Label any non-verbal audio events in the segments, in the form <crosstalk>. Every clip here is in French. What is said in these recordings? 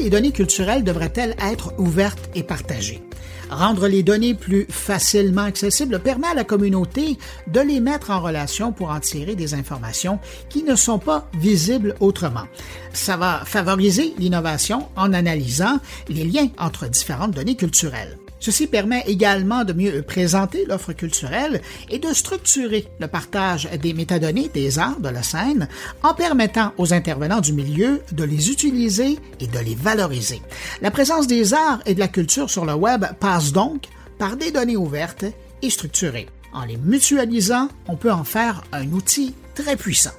les données culturelles devraient-elles être ouvertes et partagées? Rendre les données plus facilement accessibles permet à la communauté de les mettre en relation pour en tirer des informations qui ne sont pas visibles autrement. Ça va favoriser l'innovation en analysant les liens entre différentes données culturelles. Ceci permet également de mieux présenter l'offre culturelle et de structurer le partage des métadonnées des arts de la scène en permettant aux intervenants du milieu de les utiliser et de les valoriser. La présence des arts et de la culture sur le web passe donc par des données ouvertes et structurées. En les mutualisant, on peut en faire un outil très puissant.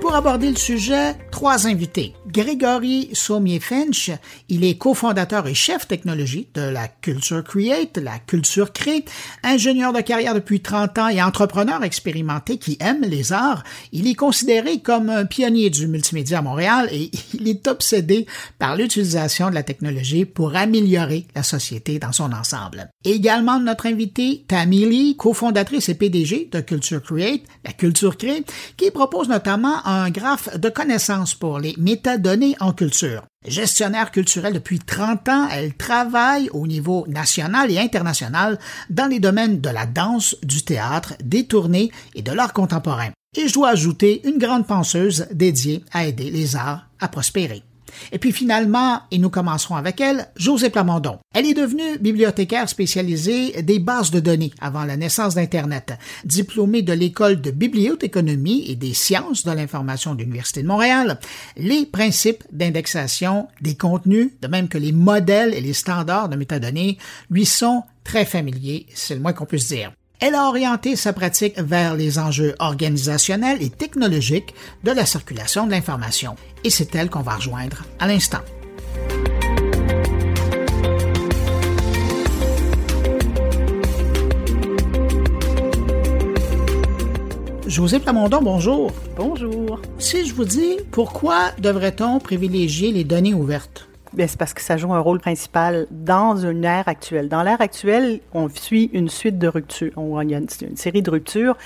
Pour aborder le sujet, trois invités. Grégory Sommier-Finch, il est cofondateur et chef technologie de la Culture Create, la Culture Crée, ingénieur de carrière depuis 30 ans et entrepreneur expérimenté qui aime les arts. Il est considéré comme un pionnier du multimédia à Montréal et <laughs> il est obsédé par l'utilisation de la technologie pour améliorer la société dans son ensemble. également notre invité, Tammy Lee, cofondatrice et PDG de Culture Create, la Culture Crée, qui propose notamment un graphe de connaissances pour les en culture. Gestionnaire culturelle depuis 30 ans, elle travaille au niveau national et international dans les domaines de la danse, du théâtre, des tournées et de l'art contemporain. Et je dois ajouter une grande penseuse dédiée à aider les arts à prospérer. Et puis finalement, et nous commencerons avec elle, José Plamondon. Elle est devenue bibliothécaire spécialisée des bases de données avant la naissance d'Internet. Diplômée de l'école de bibliothéconomie et des sciences de l'information de l'Université de Montréal, les principes d'indexation des contenus, de même que les modèles et les standards de métadonnées, lui sont très familiers, c'est le moins qu'on puisse dire. Elle a orienté sa pratique vers les enjeux organisationnels et technologiques de la circulation de l'information. Et c'est elle qu'on va rejoindre à l'instant. José Plamondon, bonjour. Bonjour. Si je vous dis, pourquoi devrait-on privilégier les données ouvertes? Ben, c'est parce que ça joue un rôle principal dans une ère actuelle. Dans l'ère actuelle, on suit une suite de ruptures. Il y a une, série de ruptures.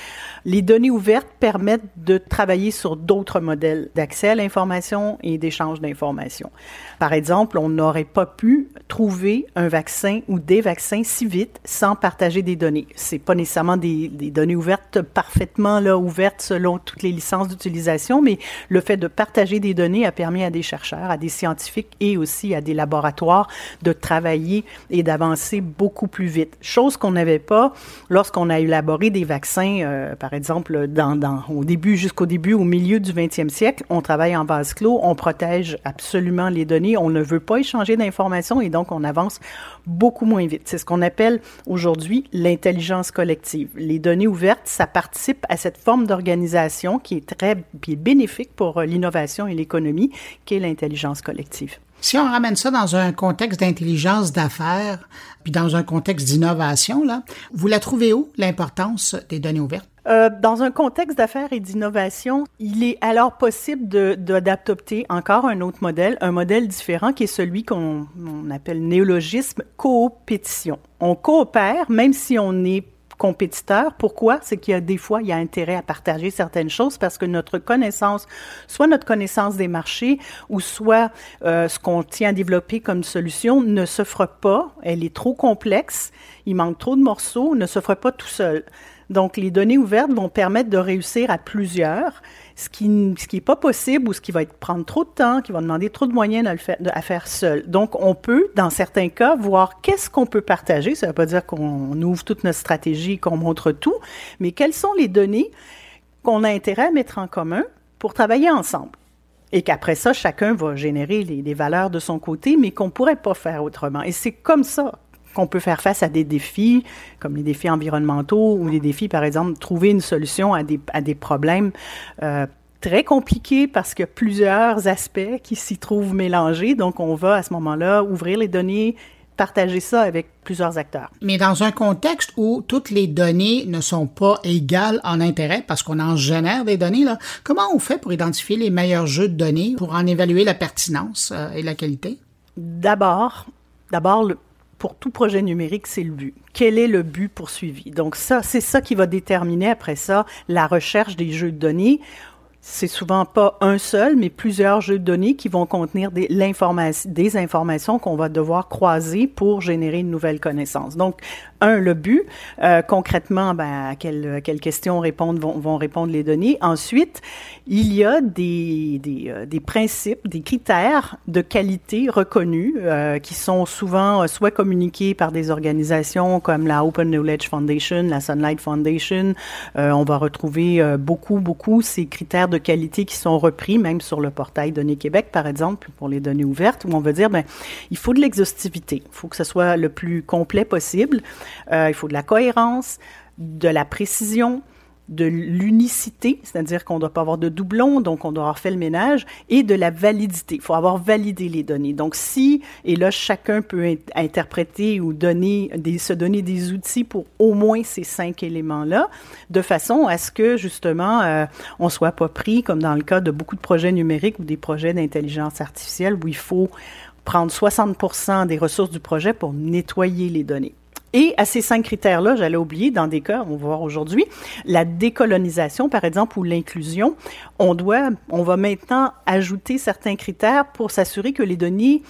Les données ouvertes permettent de travailler sur d'autres modèles d'accès à l'information et d'échange d'informations. Par exemple, on n'aurait pas pu trouver un vaccin ou des vaccins si vite sans partager des données. C'est pas nécessairement des, des, données ouvertes parfaitement là ouvertes selon toutes les licences d'utilisation, mais le fait de partager des données a permis à des chercheurs, à des scientifiques et aussi à des laboratoires de travailler et d'avancer beaucoup plus vite. Chose qu'on n'avait pas lorsqu'on a élaboré des vaccins, euh, par exemple, dans, au début, jusqu'au début, au milieu du 20e siècle. On travaille en vase clos, on protège absolument les données, on ne veut pas échanger d'informations et donc on avance beaucoup moins vite. C'est ce qu'on appelle aujourd'hui l'intelligence collective. Les données ouvertes, ça participe à cette forme d'organisation qui est très bénéfique pour euh, l'innovation et l'économie, qui est l'intelligence collective. Si on ramène ça dans un contexte d'intelligence d'affaires, puis dans un contexte d'innovation, là, vous la trouvez où, l'importance des données ouvertes? Euh, dans un contexte d'affaires et d'innovation, il est alors possible d'adopter encore un autre modèle, un modèle différent qui est celui qu'on appelle néologisme coopétition. On coopère, même si on est compétiteurs. Pourquoi? C'est qu'il y a des fois, il y a intérêt à partager certaines choses parce que notre connaissance, soit notre connaissance des marchés ou soit euh, ce qu'on tient à développer comme solution ne s'offre pas. Elle est trop complexe. Il manque trop de morceaux, ne s'offre pas tout seul. Donc, les données ouvertes vont permettre de réussir à plusieurs ce qui ce qui est pas possible ou ce qui va prendre trop de temps, qui va demander trop de moyens à, faire, seul. Donc, on peut, dans certains cas, voir qu'est-ce qu'on peut partager. Ça ne veut pas dire qu'on ouvre toute notre stratégie, qu'on montre tout, mais quelles sont les données qu'on a intérêt à mettre en commun pour travailler ensemble? Et qu'après ça, chacun va générer les, valeurs de son côté, mais qu'on ne pourrait pas faire autrement. Et c'est comme ça qu'on peut faire face à des défis, comme les défis environnementaux ou les défis, par exemple, trouver une solution à des, à des problèmes euh, très compliqués parce qu'il y a plusieurs aspects qui s'y trouvent mélangés. Donc, on va à ce moment-là ouvrir les données, partager ça avec plusieurs acteurs. Mais dans un contexte où toutes les données ne sont pas égales en intérêt parce qu'on en génère des données, là, comment on fait pour identifier les meilleurs jeux de données, pour en évaluer la pertinence euh, et la qualité? D'abord, d'abord, pour tout projet numérique, c'est le but. Quel est le but poursuivi? Donc ça, c'est ça qui va déterminer après ça la recherche des jeux de données c'est souvent pas un seul, mais plusieurs jeux de données qui vont contenir des, des informations qu'on va devoir croiser pour générer une nouvelle connaissance. Donc, un, le but. Euh, concrètement, ben, à quelles, questions répondent, vont, vont, répondre les données. Ensuite, il y a des, des, euh, des principes, des critères de qualité reconnus euh, qui sont souvent soit communiqués par des organisations comme la Open Knowledge Foundation, la Sunlight Foundation. on va retrouver beaucoup, beaucoup ces critères de qualité qui sont repris, même sur le portail Données Québec, par exemple, pour les données ouvertes, où on veut dire, ben, il faut de l'exhaustivité. Il faut que ce soit le plus complet possible. Euh, il faut de la cohérence, de la précision, de l'unicité, c'est-à-dire qu'on ne doit pas avoir de doublons, donc on doit avoir fait le ménage, et de la validité. Il faut avoir validé les données. Donc si, et là, chacun peut interpréter ou donner des, se donner des outils pour au moins ces cinq éléments-là, de façon à ce que, justement, euh, on soit pas pris, comme dans le cas de beaucoup de projets numériques ou des projets d'intelligence artificielle, où il faut prendre 60% des ressources du projet pour nettoyer les données. Et à ces cinq critères-là, j'allais oublier, dans des cas, on va voir aujourd'hui, la décolonisation, par exemple, ou l'inclusion, on doit, on va maintenant ajouter certains critères pour s'assurer que les données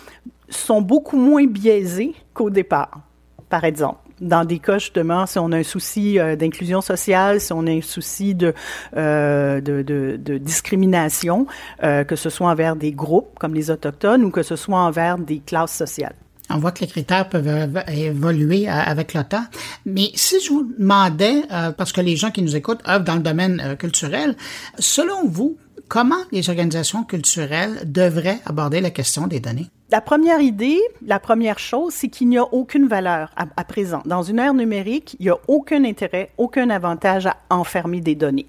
sont beaucoup moins biaisées qu'au départ, par exemple dans des cas justement, si on a un souci euh, d'inclusion sociale, si on a un souci de, euh, de, de, discrimination, euh, que ce soit envers des groupes comme les autochtones ou que ce soit envers des classes sociales. On voit que les critères peuvent évoluer euh, avec le temps. Mais si je vous demandais, euh, parce que les gens qui nous écoutent œuvrent dans le domaine euh, culturel, selon vous, comment les organisations culturelles devraient aborder la question des données? La première idée, la première chose, c'est qu'il n'y a aucune valeur à, présent. Dans une ère numérique, il n'y a aucun intérêt, aucun avantage à enfermer des données.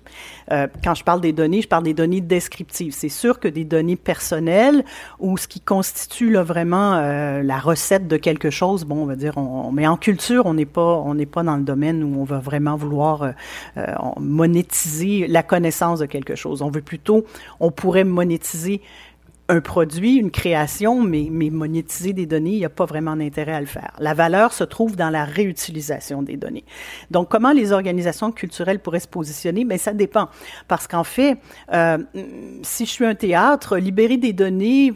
Euh, quand je parle des données, je parle des données descriptives. C'est sûr que des données personnelles ou ce qui constitue là, vraiment euh, la recette de quelque chose, bon, on va dire, on, mais en culture, on n'est pas, on n'est pas dans le domaine où on va vraiment vouloir euh, euh monétiser la connaissance de quelque chose. On veut plutôt, on pourrait monétiser un produit, une création, mais, monétiser des données, il n'y a pas vraiment d'intérêt à le faire. La valeur se trouve dans la réutilisation des données. Donc, comment les organisations culturelles pourraient se positionner? Bien, ça dépend. Parce qu'en fait, euh, si je suis un théâtre, libérer des données,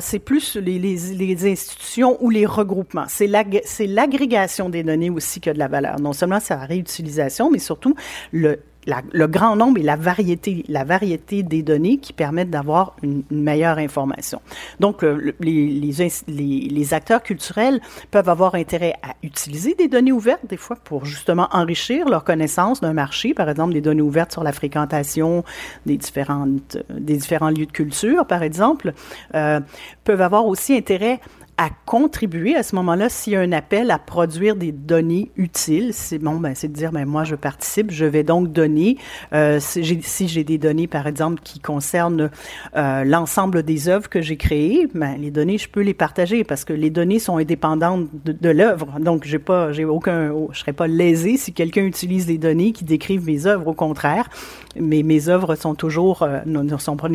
c'est plus les, institutions ou les regroupements. C'est l'agrégation des données aussi qui a de la valeur. Non seulement la réutilisation, mais surtout le le grand nombre et la variété, la variété des données qui permettent d'avoir une, meilleure information. Donc, les, acteurs culturels peuvent avoir intérêt à utiliser des données ouvertes, des fois, pour justement enrichir leur connaissance d'un marché, par exemple des données ouvertes sur la fréquentation des, différentes, des différents lieux de culture, par exemple, euh, peuvent avoir aussi intérêt à contribuer à ce moment-là s'il y a un appel à produire des données utiles. C'est bon, ben c'est de dire, ben moi je participe, je vais donc donner. Euh, si j'ai des données, par exemple, qui concernent euh, l'ensemble des œuvres que j'ai créées, ben les données, je peux les partager parce que les données sont indépendantes de, de l'œuvre. Donc j'ai pas, j'ai aucun, je serais pas lésé si quelqu'un utilise des données qui décrivent mes œuvres. Au contraire, mais mes œuvres sont toujours, euh, ne, sont pas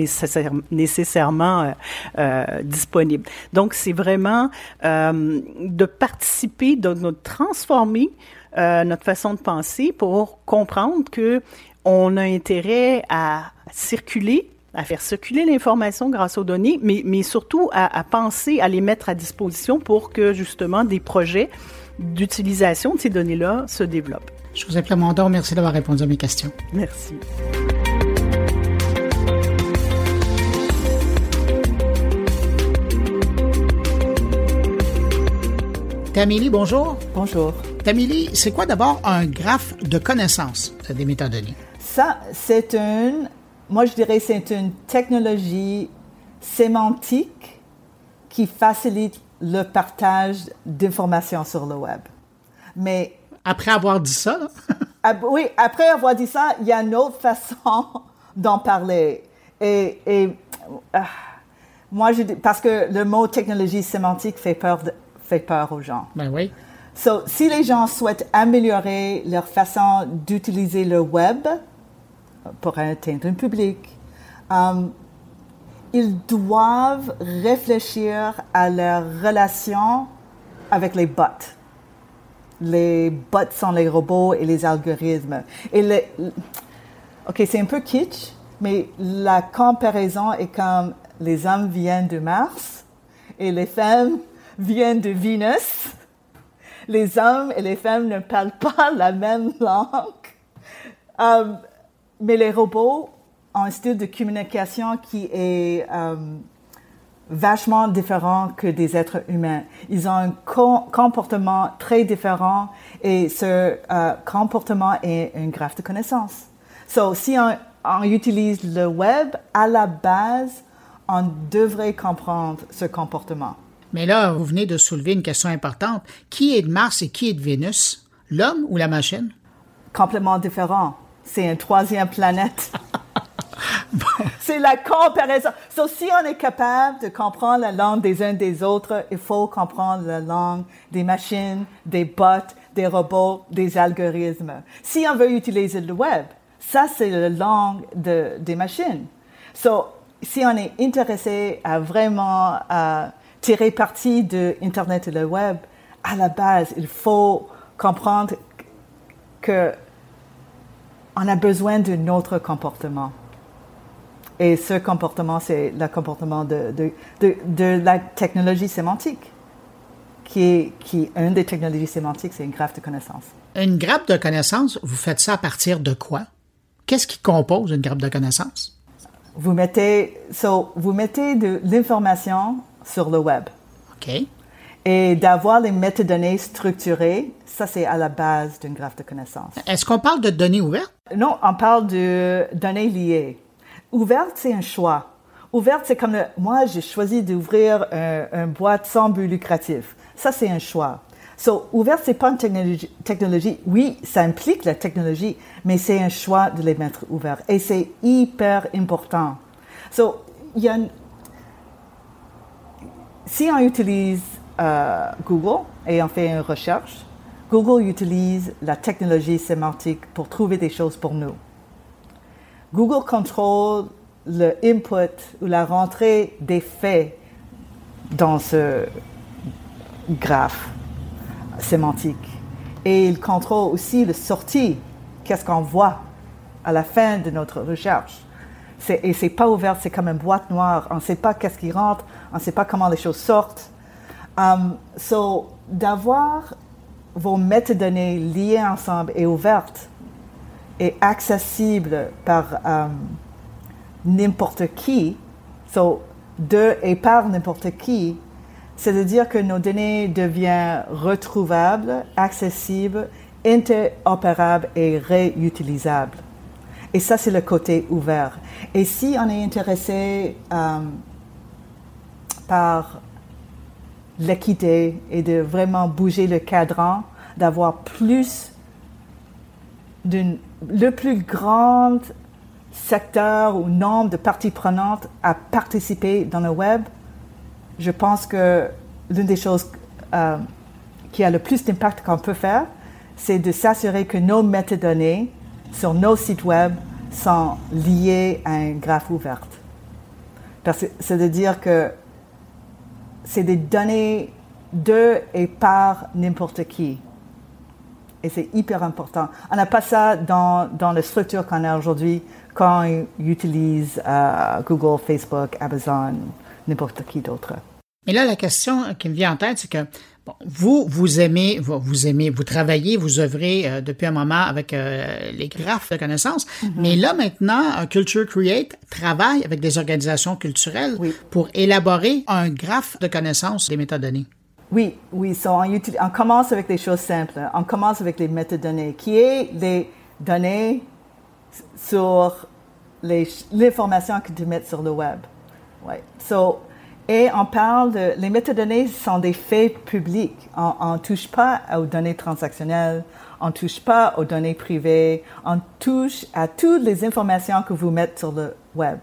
nécessairement euh, euh, disponibles. Donc, c'est vraiment de participer, de, de transformer notre façon de penser pour comprendre que on a intérêt à circuler à faire circuler l'information grâce aux données, mais, mais surtout à, à, penser à les mettre à disposition pour que justement des projets d'utilisation de ces données-là se développent. Je vous appelle Mondor. Merci d'avoir répondu à mes questions. Merci. Tamélie, bonjour. Bonjour. Tamélie, c'est quoi d'abord un graphe de connaissance des métadonnées? Ça, c'est une, moi je dirais, c'est une technologie sémantique qui facilite le partage d'informations sur le web. Mais après avoir dit ça, <laughs> oui, après avoir dit ça, il y a une autre façon <laughs> d'en parler. Et, et ah, moi, je, parce que le mot technologie sémantique fait peur, fait peur aux gens. Ben oui. So, si les gens souhaitent améliorer leur façon d'utiliser le web pour atteindre un public, um, ils doivent réfléchir à leur relation avec les bots les bots sont les robots et les algorithmes. Et le, ok, c'est un peu kitsch, mais la comparaison est comme les hommes viennent de Mars et les femmes viennent de Vénus. Les hommes et les femmes ne parlent pas <laughs> la même langue. Euh, mais les robots ont un style de communication qui est euh, vachement différent que des êtres humains. Ils ont un comportement très différent et ce euh, comportement est une graphe de connaissance. So, si on, utilise le web, à la base, on devrait comprendre ce comportement. Mais là, vous venez de soulever une question importante. Qui est de Mars et qui est de Vénus? L'homme ou la machine? Complètement différent. C'est une troisième planète. <laughs> <laughs> C'est la comparaison. So, si on est capable de comprendre la langue des uns des autres, il faut comprendre la langue des machines, des bots, des robots, des algorithmes. Si on veut utiliser le web, ça c'est la langue de, des machines. So, si on est intéressé à vraiment tirer parti de Internet et le web, à la base, il faut comprendre que on a besoin d'un autre comportement. Et ce comportement, c'est le comportement de, de, de, de, la technologie sémantique, qui est, qui une des technologies sémantiques, c'est une graphe de connaissances. Une grappe de connaissances, vous faites ça à partir de quoi? Qu'est-ce qui compose une grappe de connaissances? Vous mettez, so, vous mettez de l'information sur le web. OK. Et d'avoir les métadonnées structurées, ça c'est à la base d'une graphe de connaissances. Est-ce qu'on parle de données ouvertes? Non, on parle de données liées. Ouverte, c'est un choix. Ouverte, c'est comme moi, j'ai choisi d'ouvrir un, boîte sans but lucratif. Ça, c'est un choix. So, ouverte, c'est pas une technologie, technologie. Oui, ça implique la technologie, mais c'est un choix de les mettre ouverts. Et c'est hyper important. So, il y a si on utilise euh, Google et on fait une recherche, Google utilise la technologie sémantique pour trouver des choses pour nous. Google contrôle le input ou la rentrée des faits dans ce graphe sémantique. Et il contrôle aussi le sortie, qu'est-ce qu'on voit à la fin de notre recherche. Et c'est pas ouvert, c'est comme une boîte noire. On ne sait pas qu'est-ce qui rentre, on ne sait pas comment les choses sortent. Um, so, d'avoir vos métadonnées liées ensemble et ouvertes est accessible par euh, n'importe qui, so, de et par n'importe qui, c'est-à-dire que nos données deviennent retrouvables, accessibles, interopérables et réutilisables. Et ça, c'est le côté ouvert. Et si on est intéressé euh, par l'équité et de vraiment bouger le cadran, d'avoir plus d'une le plus grand secteur ou nombre de parties prenantes à participer dans le web, je pense que l'une des choses euh, qui a le plus d'impact qu'on peut faire, c'est de s'assurer que nos métadonnées sur nos sites web sont liées à un graphe ouvert. C'est-à-dire que c'est des données de et par n'importe qui. Et c'est hyper important. On n'a pas ça dans, dans la structure qu'on a aujourd'hui quand on utilise euh, Google, Facebook, Amazon, n'importe qui d'autre. Mais là, la question qui me vient en tête, c'est que vous, vous aimez, vous, aimez, vous travaillez, vous œuvrez euh, depuis un moment avec euh, les graphes de connaissances. Mm-hmm. Mais là, maintenant, Culture Create travaille avec des organisations culturelles pour élaborer un graphe de connaissances des métadonnées. Oui, oui. on, commence avec des choses simples. On commence avec les métadonnées, qui est les données sur l'information que tu mets sur le web. Ouais. So, et on parle de... Les métadonnées sont des faits publics. On ne touche pas aux données transactionnelles, on ne touche pas aux données privées, on touche à toutes les informations que vous mettez sur le web.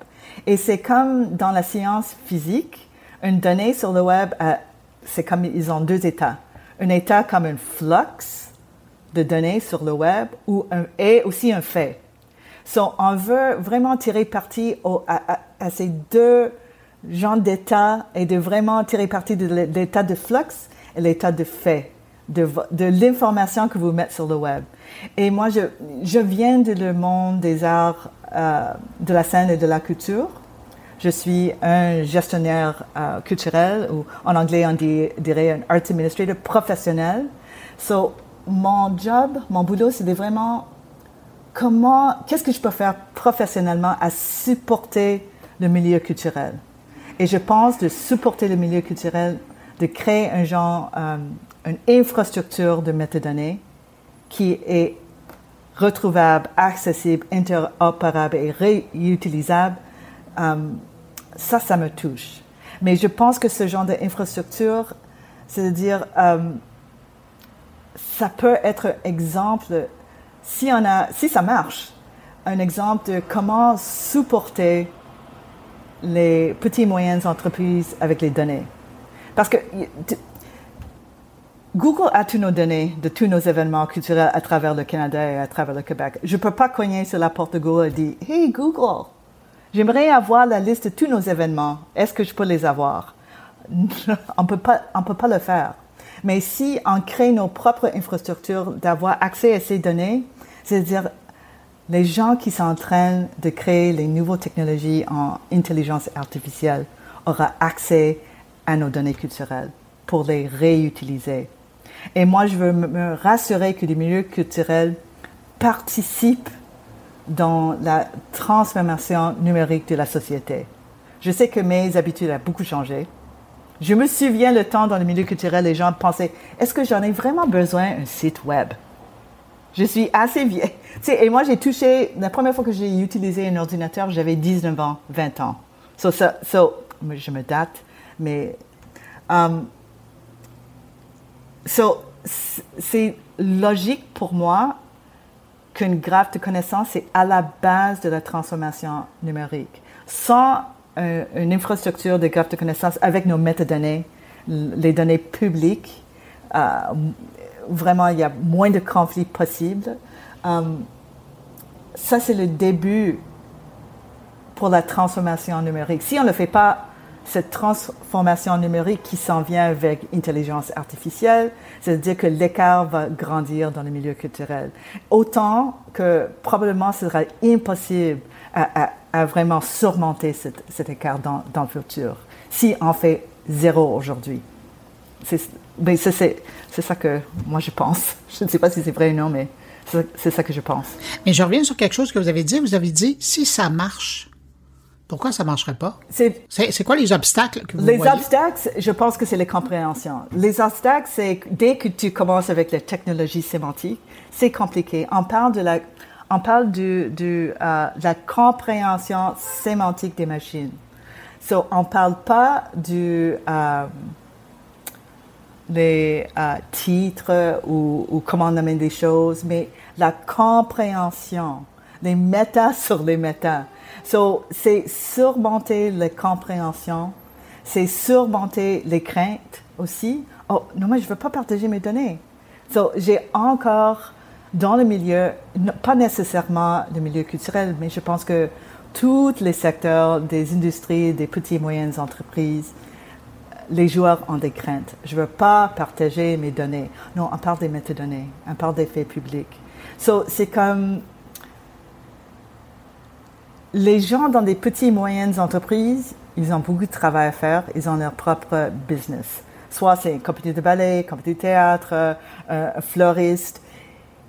Et c'est comme dans la science physique, une donnée sur le web a c'est comme ils ont deux états. Un état comme un flux de données sur le web ou un, et aussi un fait. So, on veut vraiment tirer parti à, ces deux genres d'états et de vraiment tirer parti de l'état de flux et l'état de fait de, l'information que vous mettez sur le web. Et moi, je, viens le monde des arts, euh, de la scène et de la culture. Je suis un gestionnaire euh, culturel, ou en anglais on dirait un art administrator professionnel. So, mon job, mon boulot, c'est de vraiment comment, qu'est-ce que je peux faire professionnellement à supporter le milieu culturel? Et je pense de supporter le milieu culturel, de créer un genre, euh, une infrastructure de métadonnées qui est retrouvable, accessible, interopérable et réutilisable, euh, ça, ça me touche. Mais je pense que ce genre d'infrastructure, c'est-à-dire, euh, ça peut être exemple, si, on a, si ça marche, un exemple de comment supporter les petites et moyennes entreprises avec les données. Parce que Google a toutes nos données de tous nos événements culturels à travers le Canada et à travers le Québec. Je ne peux pas cogner sur la porte de Google et dire Hey Google, j'aimerais avoir la liste de tous nos événements. Est-ce que je peux les avoir <laughs> On ne peut pas le faire. Mais si on crée nos propres infrastructures, d'avoir accès à ces données, c'est-à-dire les gens qui train de créer les nouvelles technologies en intelligence artificielle auront accès à nos données culturelles pour les réutiliser. Et moi, je veux me rassurer que les milieux culturels participent dans la transformation numérique de la société. Je sais que mes habitudes ont beaucoup changé. Je me souviens le temps dans le milieu culturel, les gens pensaient, est-ce que j'en ai vraiment besoin un site web? Je suis assez vieille. et moi, j'ai touché, la première fois que j'ai utilisé un ordinateur, j'avais 19 ans, 20 ans. So, je me date, mais. Um, so, c'est logique pour moi qu'une graphe de connaissance est à la base de la transformation numérique. Sans une infrastructure de graphe de connaissance avec nos métadonnées, les données publiques, euh, vraiment, il y a moins de conflits possibles. Um, ça, c'est le début pour la transformation numérique. Si on ne fait pas, cette transformation numérique qui s'en vient avec intelligence artificielle, c'est-à-dire que l'écart va grandir dans le milieu culturel. Autant que probablement ce sera impossible à, vraiment surmonter cet, écart dans, dans, le futur, si on fait zéro aujourd'hui. Ben, c'est ça que moi je pense. <laughs> Je ne sais pas si c'est vrai ou non, mais c'est ça que je pense. Mais je reviens sur quelque chose que vous avez dit. Vous avez dit, si ça marche, pourquoi ça ne marcherait pas? C'est quoi les obstacles que vous Les obstacles, je pense que c'est les compréhensions. Les obstacles, c'est dès que tu commences avec la technologie sémantique, c'est compliqué. On parle de la, on parle du, euh, de la compréhension sémantique des machines. So, on ne parle pas du... Euh, les euh, titres ou, comment on amène des choses, mais la compréhension, les méta <laughs> sur les méta. So, c'est surmonter les compréhensions, c'est surmonter les craintes aussi. Oh, non, mais je ne veux pas partager mes données. So, j'ai encore dans le milieu, pas nécessairement le milieu culturel, mais je pense que tous les secteurs des industries, des petites et moyennes entreprises, les joueurs ont des craintes. Je ne veux pas partager mes données. Non, on parle des métadonnées, on parle des faits publics. So, c'est comme les gens dans des petites et moyennes entreprises, ils ont beaucoup de travail à faire, ils ont leur propre business. Soit c'est une compagnie de ballet, compagnie de théâtre, euh, un fleuriste.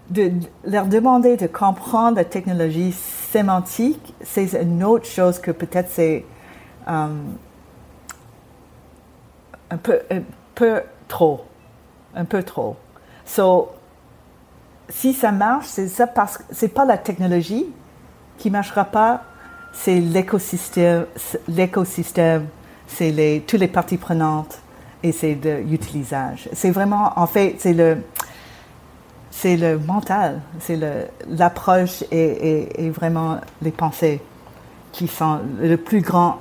De leur demander de comprendre la technologie sémantique, c'est une autre chose que peut-être c'est euh, un peu, un peu trop. Un peu trop. So, si ça marche, c'est ça parce que c'est pas la technologie qui marchera pas, c'est l'écosystème, l'écosystème, c'est les, toutes les parties prenantes et c'est l'utilisage. C'est vraiment, en fait, c'est le, c'est le mental, c'est l'approche et, et, vraiment les pensées qui sont le plus grand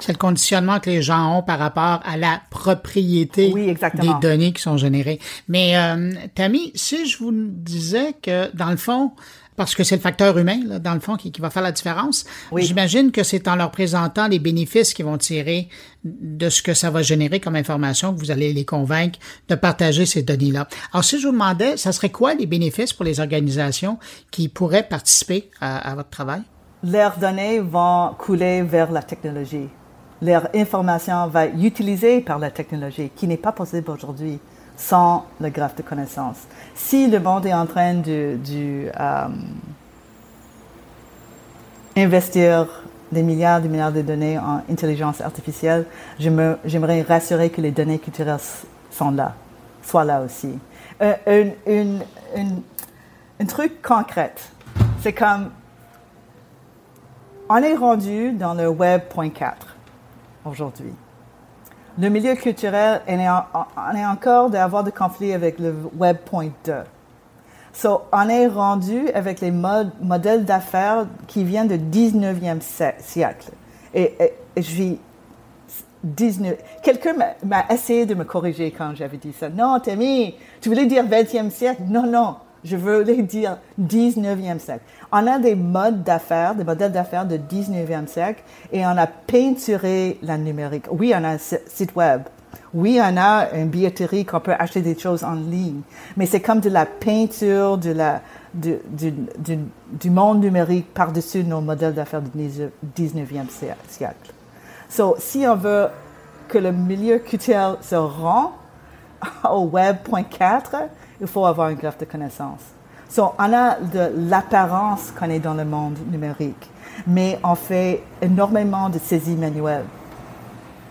c'est le conditionnement que les gens ont par rapport à la propriété des données qui sont générées. Mais euh, Tammy, si je vous disais que dans le fond, parce que c'est le facteur humain, là, dans le fond, qui, qui, va faire la différence. J'imagine que c'est en leur présentant les bénéfices qu'ils vont tirer de ce que ça va générer comme information que vous allez les convaincre de partager ces données-là. Alors, si je vous demandais, ça serait quoi les bénéfices pour les organisations qui pourraient participer à, à votre travail? Leurs données vont couler vers la technologie. Leur information va être utilisée par la technologie, qui n'est pas possible aujourd'hui sans le graphe de connaissances. Si le monde est en train de, euh, investir des milliards de milliards de données en intelligence artificielle, j'aimerais rassurer que les données culturelles sont là, soient là aussi. Euh, un, truc concret, c'est comme on est rendu dans le Web.4 aujourd'hui le milieu culturel on est, encore d'avoir des conflits avec le Web.2. So, on est rendu avec les modèles d'affaires qui viennent du 19e siècle. Et, je vis 19... Quelqu'un m'a essayé de me corriger quand j'avais dit ça. Non, Tammy, tu voulais dire 20e siècle? Non, non, je voulais dire 19e siècle. On a des modes d'affaires, des modèles d'affaires de 19e siècle et on a peinturé la numérique. Oui, on a un site web. Oui, on a une billetterie qu'on peut acheter des choses en ligne. Mais c'est comme de la peinture de la, du, du, monde numérique par-dessus nos modèles d'affaires du 19e siècle. So, si on veut que le milieu culturel se rend <laughs> au Web.4, il faut avoir un graphe de connaissances. So, on a de l'apparence qu'on est dans le monde numérique, mais on fait énormément de saisies manuelles.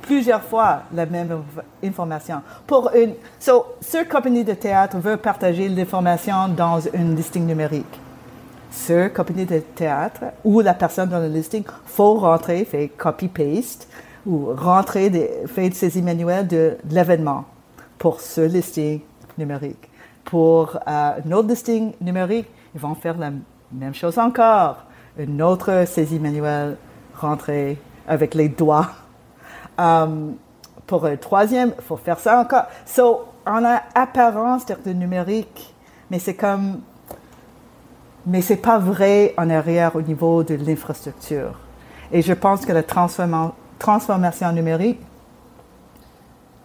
Plusieurs fois la même information. Pour une, so, ce compagnie de théâtre veut partager l'information dans une listing numérique. Ce compagnie de théâtre ou la personne dans le listing faut rentrer, fait copy-paste ou rentrer, des, fait saisie manuelle de l'événement pour ce listing numérique. Pour euh, un autre listing numérique, ils vont faire la même chose encore. Une autre saisie manuelle rentrée avec les doigts. Um, <laughs> pour un troisième, il faut faire ça encore. So, on a apparence de numérique, mais c'est comme, mais c'est pas vrai en arrière au niveau de l'infrastructure. Et je pense que la transformation numérique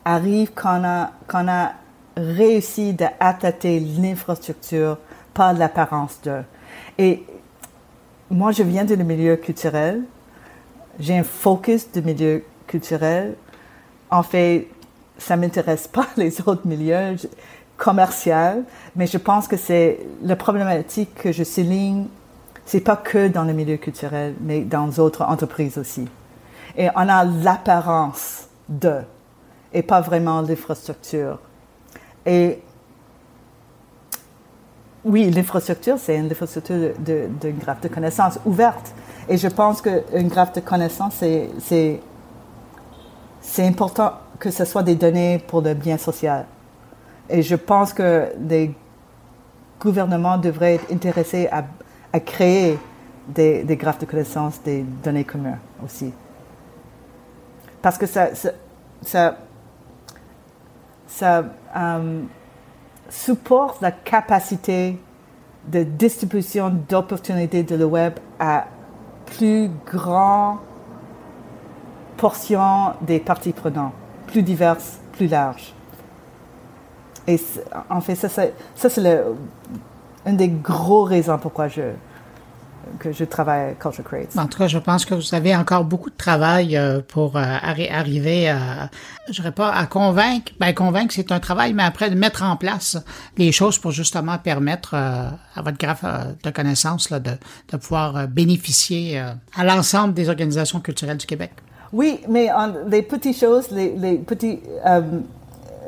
arrive quand on quand on a réussi d'attaquer l'infrastructure par l'apparence de. Et moi, je viens du milieu culturel. J'ai un focus du milieu culturel. En fait, ça m'intéresse pas <laughs> les autres milieux commerciaux, mais je pense que c'est la problématique que je souligne. C'est pas que dans le milieu culturel, mais dans d'autres entreprises aussi. Et on a l'apparence de, et pas vraiment l'infrastructure. Et oui, l'infrastructure, c'est une infrastructure d'une graphe de connaissances ouverte. Et je pense qu'une graphe de connaissances, c'est, c'est important que ce soit des données pour le bien social. Et je pense que les gouvernements devraient être intéressés à, à créer des, des, graphes de connaissances, des données communes aussi. Parce que ça, ça ça euh, supporte la capacité de distribution d'opportunités de le web à plus grande portion des parties prenantes, plus diverses, plus larges. Et en fait, ça, ça c'est une des gros raisons pourquoi je, que je travaille à Culture Creates. En tout cas, je pense que vous avez encore beaucoup de travail euh, pour euh, arriver à, je dirais pas à convaincre. Ben, convaincre, c'est un travail, mais après, de mettre en place les choses pour justement permettre euh, à votre graphe de connaissances là, de, de pouvoir bénéficier à l'ensemble des organisations culturelles du Québec. Oui, mais les petites choses, les, les petits,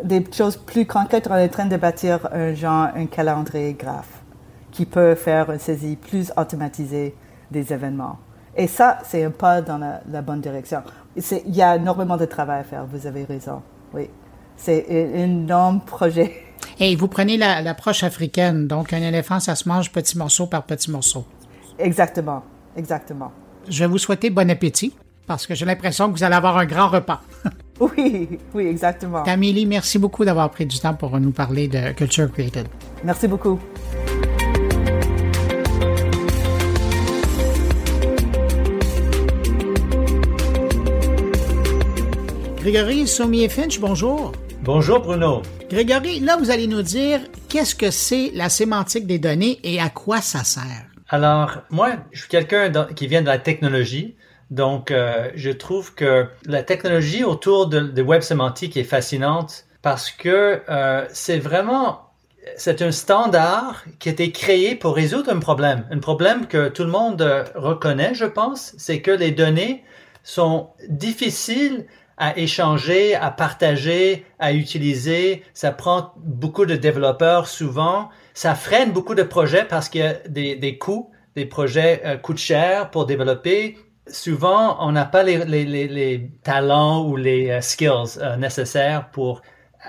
des choses plus concrètes, on est en train de bâtir un genre, un calendrier graphe qui peut faire une saisie plus automatisée des événements. Et ça, c'est un pas dans la, bonne direction. Il y a énormément de travail à faire, vous avez raison. Oui. C'est un énorme projet. <laughs> Et vous prenez l'approche africaine, donc un éléphant, ça se mange petit morceau par petit morceau. Exactement, exactement. Je vais vous souhaiter bon appétit, parce que j'ai l'impression que vous allez avoir un grand repas. <laughs> oui, oui, exactement. Camille, merci beaucoup d'avoir pris du temps pour nous parler de Culture Created. Merci beaucoup. Grégory Sommier-Finch, bonjour. Bonjour Bruno. Grégory, là vous allez nous dire qu'est-ce que c'est la sémantique des données et à quoi ça sert? Alors, moi, je suis quelqu'un qui vient de la technologie. Donc, euh, je trouve que la technologie autour de, web sémantique est fascinante parce que euh, c'est vraiment, c'est un standard qui a été créé pour résoudre un problème. Un problème que tout le monde euh, reconnaît, je pense, c'est que les données sont difficiles à échanger, à partager, à utiliser. Ça prend beaucoup de développeurs souvent. Ça freine beaucoup de projets parce qu'il y a des, des coûts. Des projets euh, coûtent cher pour développer. Souvent, on n'a pas les, les, les, talents ou les euh, skills euh, nécessaires pour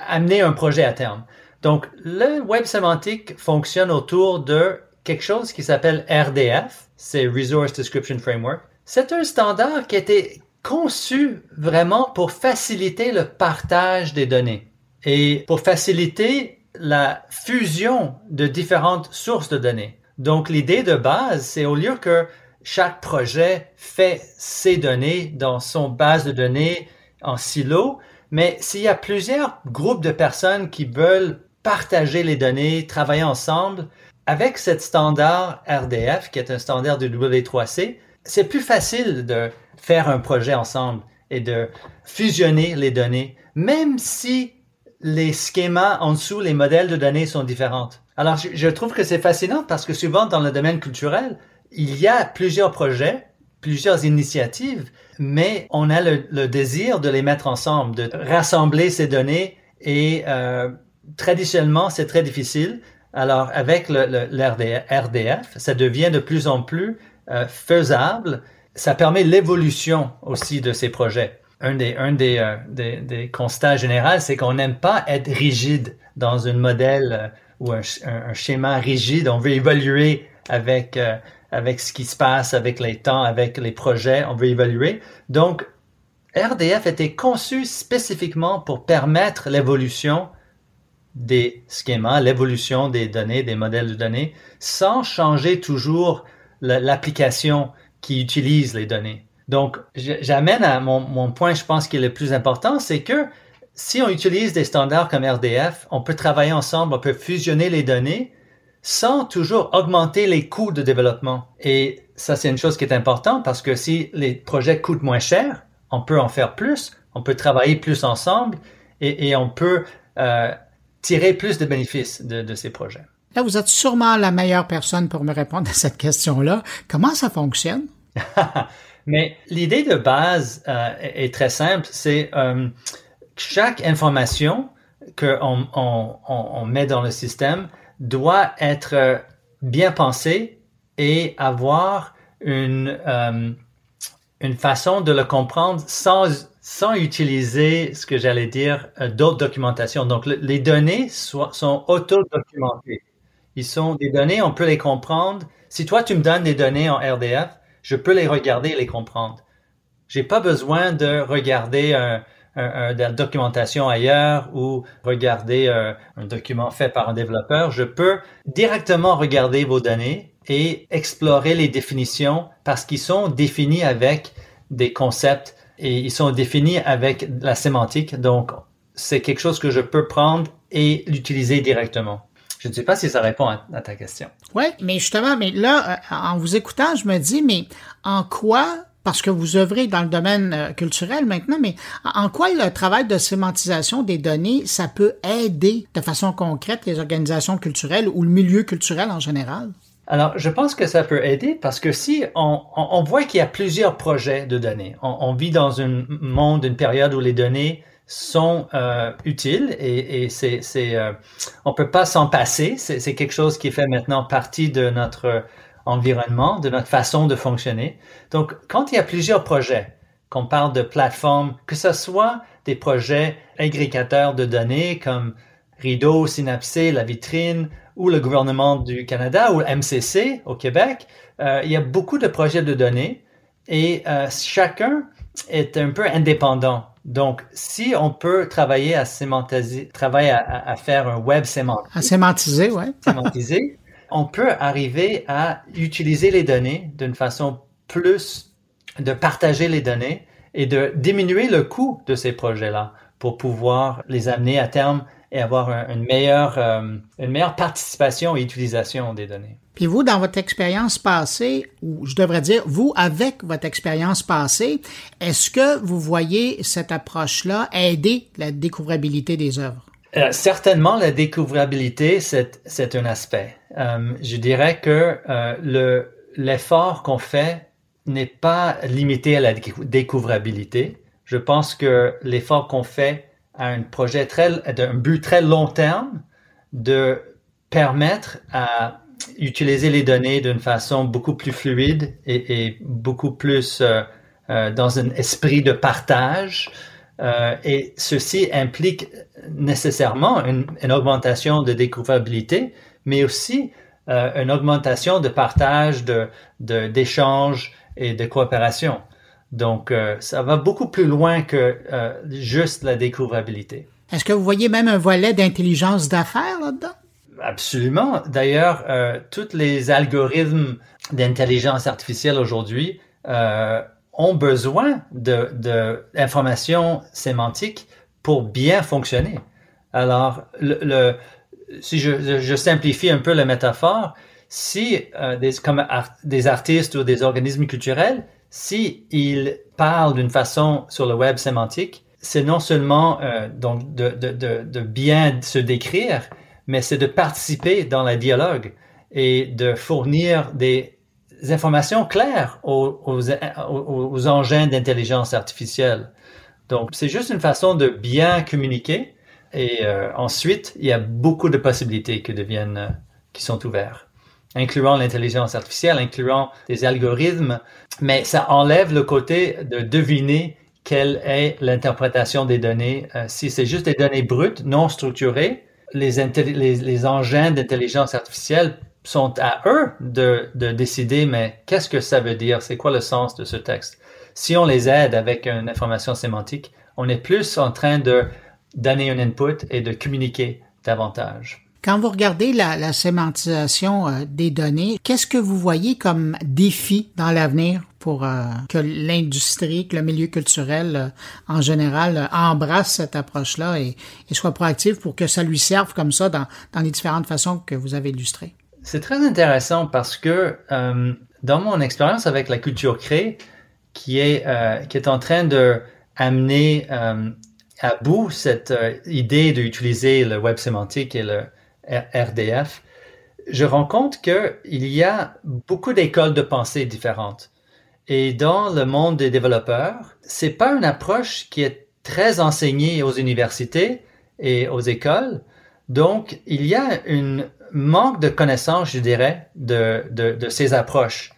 amener un projet à terme. Donc, le web sémantique fonctionne autour de quelque chose qui s'appelle RDF, c'est Resource Description Framework. C'est un standard qui a été conçu vraiment pour faciliter le partage des données et pour faciliter la fusion de différentes sources de données. Donc l'idée de base, c'est au lieu que chaque projet fait ses données dans son base de données en silo, mais s'il y a plusieurs groupes de personnes qui veulent partager les données, travailler ensemble, avec cet standard RDF, qui est un standard du W3C, c'est plus facile de faire un projet ensemble et de fusionner les données, même si les schémas en dessous, les modèles de données sont différents. Alors, je, trouve que c'est fascinant parce que souvent dans le domaine culturel, il y a plusieurs projets, plusieurs initiatives, mais on a le, désir de les mettre ensemble, de rassembler ces données et euh, traditionnellement, c'est très difficile. Alors, avec le, RDF, ça devient de plus en plus euh, faisable ça permet l'évolution aussi de ces projets. Un des, un des, euh, des, constats généraux, c'est qu'on n'aime pas être rigide dans un modèle euh, ou un, schéma rigide. On veut évoluer avec, euh, avec ce qui se passe, avec les temps, avec les projets. On veut évoluer. Donc, RDF était conçu spécifiquement pour permettre l'évolution des schémas, l'évolution des données, des modèles de données, sans changer toujours l'application qui utilisent les données. Donc, j'amène à mon, point, je pense, qui est le plus important, c'est que si on utilise des standards comme RDF, on peut travailler ensemble, on peut fusionner les données sans toujours augmenter les coûts de développement. Et ça, c'est une chose qui est importante parce que si les projets coûtent moins cher, on peut en faire plus, on peut travailler plus ensemble et, on peut euh, tirer plus de bénéfices de ces projets. Là, vous êtes sûrement la meilleure personne pour me répondre à cette question-là. Comment ça fonctionne? <laughs> Mais l'idée de base euh, est très simple. C'est euh, chaque information qu'on on, met dans le système doit être bien pensée et avoir une, euh, une façon de le comprendre sans, sans utiliser ce que j'allais dire euh, d'autres documentations. Donc, les données sont auto-documentées. Ils sont des données, on peut les comprendre. Si toi, tu me donnes des données en RDF, je peux les regarder et les comprendre. J'ai pas besoin de regarder un, un, la documentation ailleurs ou regarder un, euh, un document fait par un développeur. Je peux directement regarder vos données et explorer les définitions parce qu'ils sont définis avec des concepts et ils sont définis avec la sémantique. Donc, c'est quelque chose que je peux prendre et l'utiliser directement. Je ne sais pas si ça répond à, ta question. Oui, mais justement, mais là, euh, en vous écoutant, je me dis, mais en quoi parce que vous œuvrez dans le domaine euh, culturel maintenant, mais en quoi le travail de sémantisation des données, ça peut aider de façon concrète les organisations culturelles ou le milieu culturel en général? Alors, je pense que ça peut aider parce que si on, on, voit qu'il y a plusieurs projets de données, on, on, vit dans un monde, une période où les données sont euh, utiles et, et c'est, c'est euh, on peut pas s'en passer. C'est, c'est quelque chose qui fait maintenant partie de notre environnement, de notre façon de fonctionner. Donc, quand il y a plusieurs projets, qu'on parle de plateformes, que ce soit des projets agrégateurs de données comme Rideau, Synapsé, La Vitrine ou le gouvernement du Canada ou MCC au Québec, euh, il y a beaucoup de projets de données et euh, chacun est un peu indépendant donc, si on peut travailler à sémantiser, travailler à, faire un web sémantique. À sémantiser, ouais. <laughs> sémantiser, on peut arriver à utiliser les données d'une façon plus de partager les données et de diminuer le coût de ces projets-là pour pouvoir les amener à terme et avoir une, meilleure, euh, une meilleure participation et utilisation des données. Puis vous, dans votre expérience passée, ou je devrais dire, vous, avec votre expérience passée, est-ce que vous voyez cette approche-là aider la découvrabilité des œuvres? Euh, certainement, la découvrabilité, c'est un aspect. Euh, je dirais que le l'effort qu'on fait n'est pas limité à la découvrabilité. Je pense que l'effort qu'on fait a un projet très, un but très long terme de permettre à utiliser les données d'une façon beaucoup plus fluide et, beaucoup plus euh, euh, dans un esprit de partage. Euh, et ceci implique nécessairement une, augmentation de découvrabilité, mais aussi une augmentation de partage, de d'échange et de coopération. Donc, ça va beaucoup plus loin que juste la découvrabilité. Est-ce que vous voyez même un volet d'intelligence d'affaires là-dedans? Absolument. D'ailleurs, euh, tous les algorithmes d'intelligence artificielle aujourd'hui euh, ont besoin d'informations de, sémantiques pour bien fonctionner. Alors, le, si je, je, simplifie un peu la métaphore, si euh, des, comme des artistes ou des organismes culturels, si ils parlent d'une façon sur le web sémantique, c'est non seulement euh, donc de, de, de, bien se décrire, mais c'est de participer dans le dialogue et de fournir des informations claires aux, aux, engins d'intelligence artificielle. Donc, c'est juste une façon de bien communiquer. Et euh, ensuite, il y a beaucoup de possibilités qui deviennent, euh, qui sont ouvertes, incluant l'intelligence artificielle, incluant des algorithmes. Mais ça enlève le côté de deviner quelle est l'interprétation des données. Euh, si c'est juste des données brutes, non structurées, les, engins d'intelligence artificielle sont à eux de décider, mais qu'est-ce que ça veut dire? C'est quoi le sens de ce texte? Si on les aide avec une information sémantique, on est plus en train de donner un input et de communiquer davantage. Quand vous regardez la, sémantisation euh, des données, qu'est-ce que vous voyez comme défi dans l'avenir pour euh, que l'industrie, que le milieu culturel euh, en général embrasse cette approche-là et, soit proactif pour que ça lui serve comme ça dans, dans les différentes façons que vous avez illustrées? C'est très intéressant parce que dans mon expérience avec la culture créée, qui est, qui est en train de amener à bout cette idée d'utiliser le web sémantique et le RDF, je rends compte qu'il y a beaucoup d'écoles de pensée différentes. Et dans le monde des développeurs, c'est pas une approche qui est très enseignée aux universités et aux écoles. Donc, il y a un manque de connaissances, je dirais, de, de, ces approches.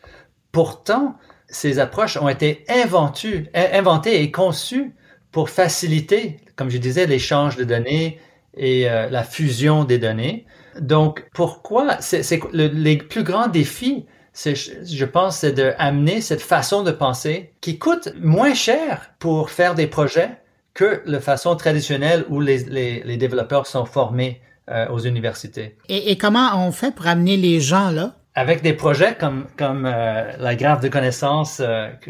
Pourtant, ces approches ont été inventées et conçues pour faciliter, comme je disais, l'échange de données, et euh, la fusion des données. Donc, pourquoi c'est le, les plus grands défis, je pense, c'est d'amener cette façon de penser qui coûte moins cher pour faire des projets que la façon traditionnelle où les, les, les développeurs sont formés euh, aux universités. Et, et, comment on fait pour amener les gens là? Avec des projets comme, comme euh, la graphe de connaissances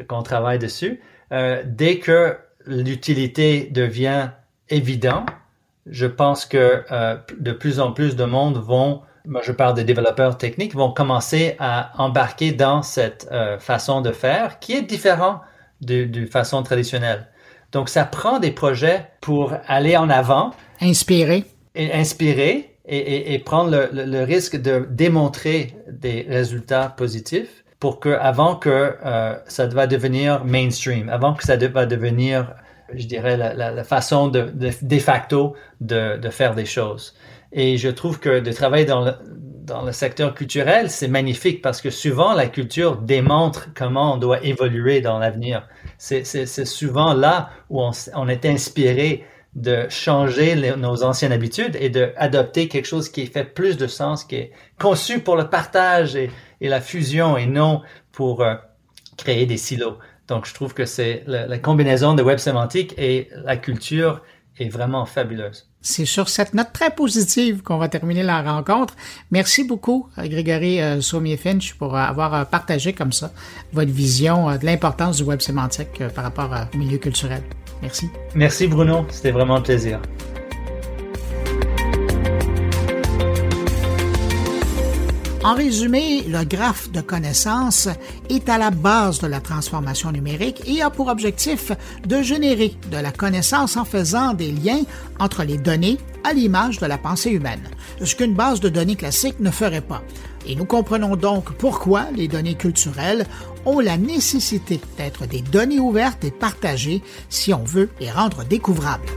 qu'on travaille dessus, dès que l'utilité devient évidente, je pense que euh, de plus en plus de monde vont, moi je parle des développeurs techniques, vont commencer à embarquer dans cette euh, façon de faire qui est différente de, façon traditionnelle. Donc ça prend des projets pour aller en avant. Inspirer. Et inspirer et, et, prendre le, le, risque de démontrer des résultats positifs pour que avant que euh, ça va devenir mainstream, avant que ça va devenir je dirais, la, la, façon de, de, facto de, de, faire des choses. Et je trouve que de travailler dans le, dans le secteur culturel, c'est magnifique parce que souvent la culture démontre comment on doit évoluer dans l'avenir. C'est souvent là où on, on est inspiré de changer nos anciennes habitudes et d'adopter quelque chose qui fait plus de sens, qui est conçu pour le partage et, et la fusion et non pour euh, créer des silos. Donc, je trouve que c'est la, combinaison de web sémantique et la culture est vraiment fabuleuse. C'est sur cette note très positive qu'on va terminer la rencontre. Merci beaucoup, Grégory euh, Sommier-Finch, pour avoir euh, partagé comme ça votre vision euh, de l'importance du web sémantique par rapport au milieu culturel. Merci. Merci, Bruno. C'était vraiment un plaisir. En résumé, le graphe de connaissances est à la base de la transformation numérique et a pour objectif de générer de la connaissance en faisant des liens entre les données à l'image de la pensée humaine, ce qu'une base de données classique ne ferait pas. Et nous comprenons donc pourquoi les données culturelles ont la nécessité d'être des données ouvertes et partagées si on veut les rendre découvrables.